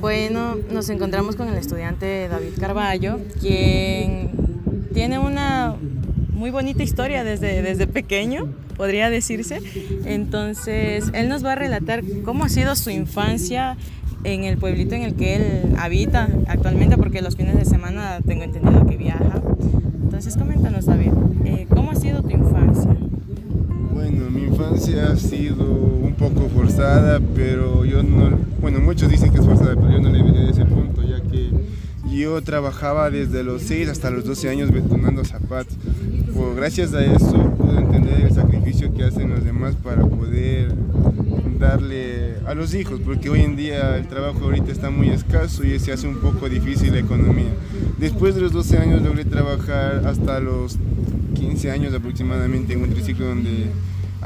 Bueno, nos encontramos con el estudiante David Carballo, quien tiene una muy bonita historia desde, desde pequeño, podría decirse. Entonces, él nos va a relatar cómo ha sido su infancia en el pueblito en el que él habita actualmente, porque los fines de semana tengo entendido que viaja. Entonces, coméntanos, David, eh, ¿cómo ha sido tu infancia? Bueno, mi infancia ha sido poco forzada, pero yo no, bueno, muchos dicen que es forzada, pero yo no le venía de ese punto, ya que yo trabajaba desde los 6 hasta los 12 años betonando zapatos. Pues gracias a eso pude entender el sacrificio que hacen los demás para poder darle a los hijos, porque hoy en día el trabajo ahorita está muy escaso y se hace un poco difícil la economía. Después de los 12 años logré trabajar hasta los 15 años aproximadamente en un triciclo donde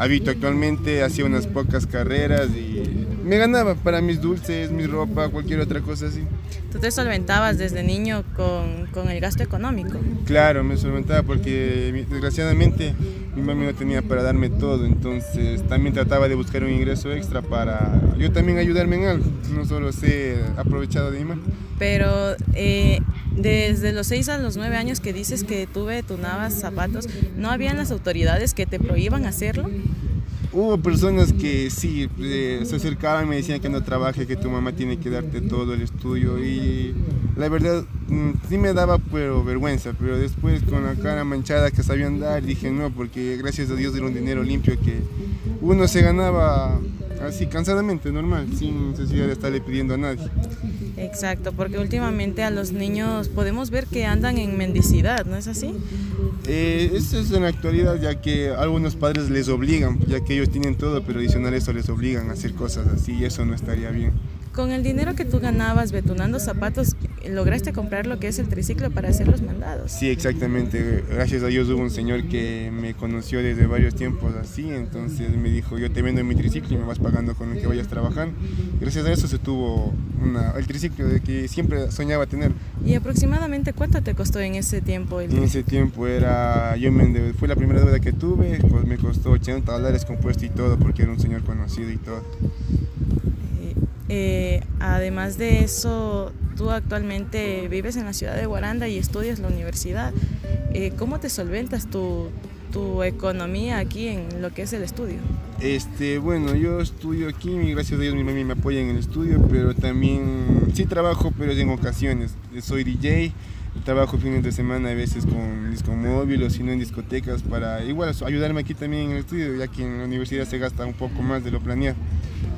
habito actualmente, hacía unas pocas carreras y me ganaba para mis dulces, mi ropa, cualquier otra cosa así. ¿Tú te solventabas desde niño con, con el gasto económico? Claro, me solventaba porque desgraciadamente mi mami no tenía para darme todo, entonces también trataba de buscar un ingreso extra para yo también ayudarme en algo, no solo ser aprovechado de mi mamá. Pero eh, desde los 6 a los 9 años que dices que tuve tunabas zapatos, ¿no habían las autoridades que te prohíban hacerlo? Hubo personas que sí, eh, se acercaban y me decían que no trabaje, que tu mamá tiene que darte todo el estudio y la verdad mm, sí me daba pero vergüenza, pero después con la cara manchada que sabía andar dije no, porque gracias a Dios era un dinero limpio que uno se ganaba así cansadamente, normal, sin necesidad de estarle pidiendo a nadie. Exacto, porque últimamente a los niños podemos ver que andan en mendicidad, ¿no es así? Eh, eso es en la actualidad, ya que algunos padres les obligan, ya que ellos tienen todo, pero adicional a eso les obligan a hacer cosas así y eso no estaría bien. Con el dinero que tú ganabas betunando zapatos, lograste comprar lo que es el triciclo para hacer los mandados. Sí, exactamente. Gracias a Dios hubo un señor que me conoció desde varios tiempos así, entonces me dijo, yo te vendo mi triciclo y me vas pagando con el que vayas trabajando. Gracias a eso se tuvo una, el triciclo de que siempre soñaba tener. ¿Y aproximadamente cuánto te costó en ese tiempo? El en ese tiempo era, yo me fue la primera deuda que tuve, pues me costó 80 dólares compuesto y todo, porque era un señor conocido y todo. Eh, además de eso, tú actualmente vives en la ciudad de Guaranda y estudias la universidad. Eh, ¿Cómo te solventas tu, tu, economía aquí en lo que es el estudio? Este, bueno, yo estudio aquí, gracias a Dios mi mamá me apoya en el estudio, pero también sí trabajo, pero en ocasiones. Soy DJ, trabajo fines de semana a veces con disco móvil o si no en discotecas para igual ayudarme aquí también en el estudio, ya que en la universidad se gasta un poco más de lo planeado.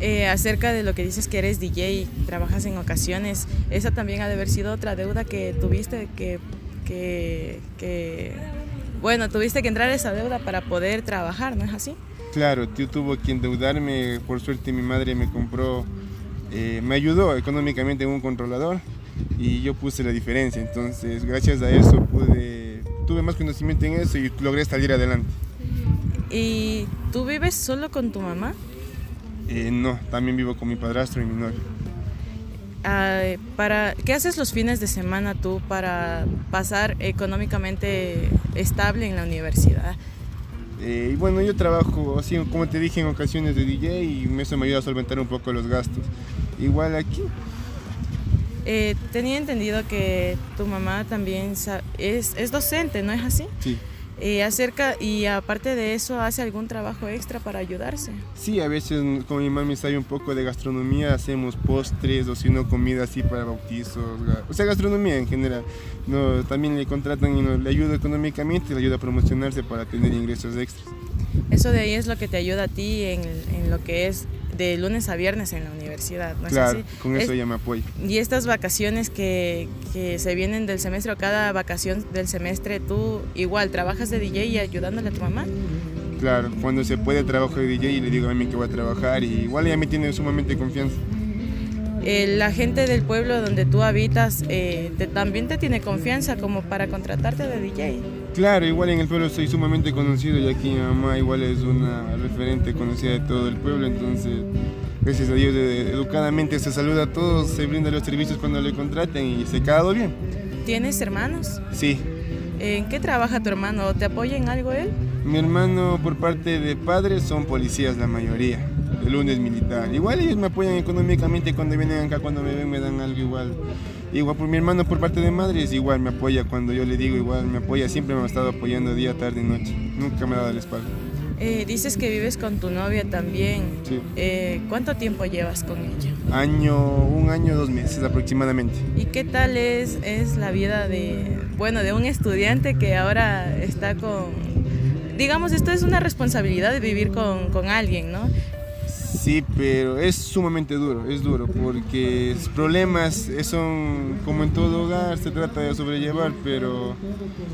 Eh, acerca de lo que dices que eres DJ y trabajas en ocasiones, esa también ha de haber sido otra deuda que tuviste que, que, que, bueno, tuviste que entrar a esa deuda para poder trabajar, ¿no es así? Claro, yo tuve que endeudarme, por suerte mi madre me compró, eh, me ayudó económicamente en un controlador y yo puse la diferencia, entonces gracias a eso pude, tuve más conocimiento en eso y logré salir adelante. ¿Y tú vives solo con tu mamá? Eh, no, también vivo con mi padrastro y mi novio. para, ¿Qué haces los fines de semana tú para pasar económicamente estable en la universidad? Eh, bueno, yo trabajo, así como te dije, en ocasiones de DJ y eso me ayuda a solventar un poco los gastos. Igual aquí. Eh, tenía entendido que tu mamá también es, es docente, ¿no es así? Sí. Eh, acerca y aparte de eso hace algún trabajo extra para ayudarse. Sí, a veces con mi mami sabe un poco de gastronomía, hacemos postres o si no comida así para bautizos, o sea, gastronomía en general. No, también le contratan y le ayuda económicamente, le ayuda a promocionarse para tener ingresos extras. Eso de ahí es lo que te ayuda a ti en, en lo que es de lunes a viernes en la universidad. ¿no claro, con eso ya me apoyo. Y estas vacaciones que, que, se vienen del semestre o cada vacación del semestre, tú igual trabajas de DJ y ayudándole a tu mamá. Claro, cuando se puede trabajo de DJ y le digo a mí que voy a trabajar y igual ella me tiene sumamente confianza. Eh, la gente del pueblo donde tú habitas eh, te, también te tiene confianza como para contratarte de DJ. Claro, igual en el pueblo soy sumamente conocido y aquí mi mamá igual es una referente conocida de todo el pueblo, entonces gracias a Dios educadamente se saluda a todos, se brinda los servicios cuando le contraten y se quedado bien. ¿Tienes hermanos? Sí. ¿En qué trabaja tu hermano? ¿Te apoya en algo él? Mi hermano por parte de padres son policías la mayoría. De lunes militar. Igual ellos me apoyan económicamente cuando vienen acá, cuando me ven me dan algo igual. Igual por mi hermano por parte de madre es igual, me apoya cuando yo le digo igual, me apoya, siempre me ha estado apoyando día, tarde y noche. Nunca me ha dado la espalda. Eh, dices que vives con tu novia también. Sí. Eh, ¿Cuánto tiempo llevas con ella? Año, un año, dos meses aproximadamente. ¿Y qué tal es, es la vida de, bueno, de un estudiante que ahora está con, digamos, esto es una responsabilidad de vivir con, con alguien, ¿no? Sí, pero es sumamente duro, es duro, porque los problemas son como en todo hogar, se trata de sobrellevar, pero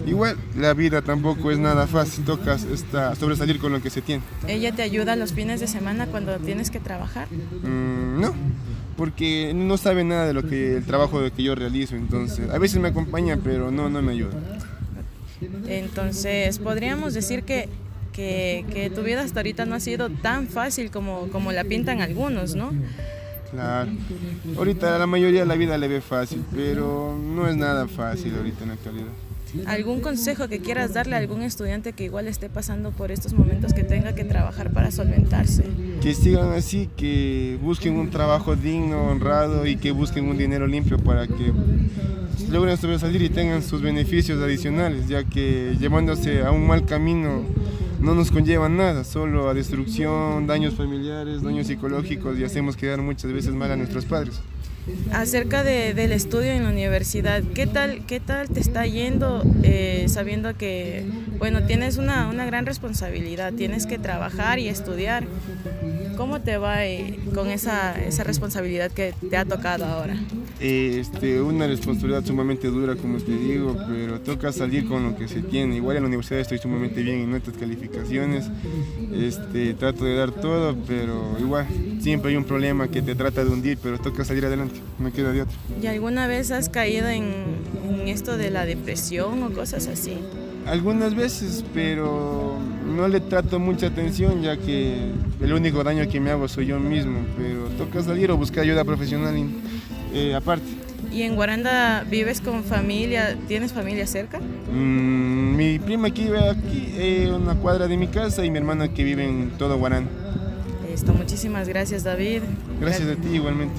igual la vida tampoco es nada fácil, tocas esta, sobresalir con lo que se tiene. ¿Ella te ayuda los fines de semana cuando tienes que trabajar? Mm, no, porque no sabe nada de lo que el trabajo que yo realizo, entonces a veces me acompaña, pero no, no me ayuda. Entonces, podríamos decir que que, tu vida hasta ahorita no ha sido tan fácil como, como la pintan algunos, ¿no? Claro. Ahorita la mayoría de la vida le ve fácil, pero no es nada fácil ahorita en la actualidad. ¿Algún consejo que quieras darle a algún estudiante que igual esté pasando por estos momentos que tenga que trabajar para solventarse? Que sigan así, que busquen un trabajo digno, honrado y que busquen un dinero limpio para que logren sobresalir y tengan sus beneficios adicionales, ya que llevándose a un mal camino no nos conllevan nada, solo a destrucción, daños familiares, daños psicológicos y hacemos quedar muchas veces mal a nuestros padres. Acerca del estudio en la universidad, ¿qué tal, qué tal te está yendo eh, sabiendo que, bueno, tienes una, una gran responsabilidad, tienes que trabajar y estudiar? ¿Cómo te va eh, con esa, esa, responsabilidad que te ha tocado ahora? Este, una responsabilidad sumamente dura, como te digo, pero toca salir con lo que se tiene. Igual en la universidad estoy sumamente bien en nuestras calificaciones, este, trato de dar todo, pero igual siempre hay un problema que te trata de hundir, pero toca salir adelante, no queda de otro. ¿Y alguna vez has caído en, en esto de la depresión o cosas así? Algunas veces, pero no le trato mucha atención ya que el único daño que me hago soy yo mismo, pero toca salir o buscar ayuda profesional eh, aparte. ¿Y en Guaranda vives con familia? ¿Tienes familia cerca? Mm, mi prima que vive aquí, en una cuadra de mi casa, y mi hermana que vive en todo Guaranda. Listo, muchísimas gracias David. Gracias, gracias. a ti igualmente.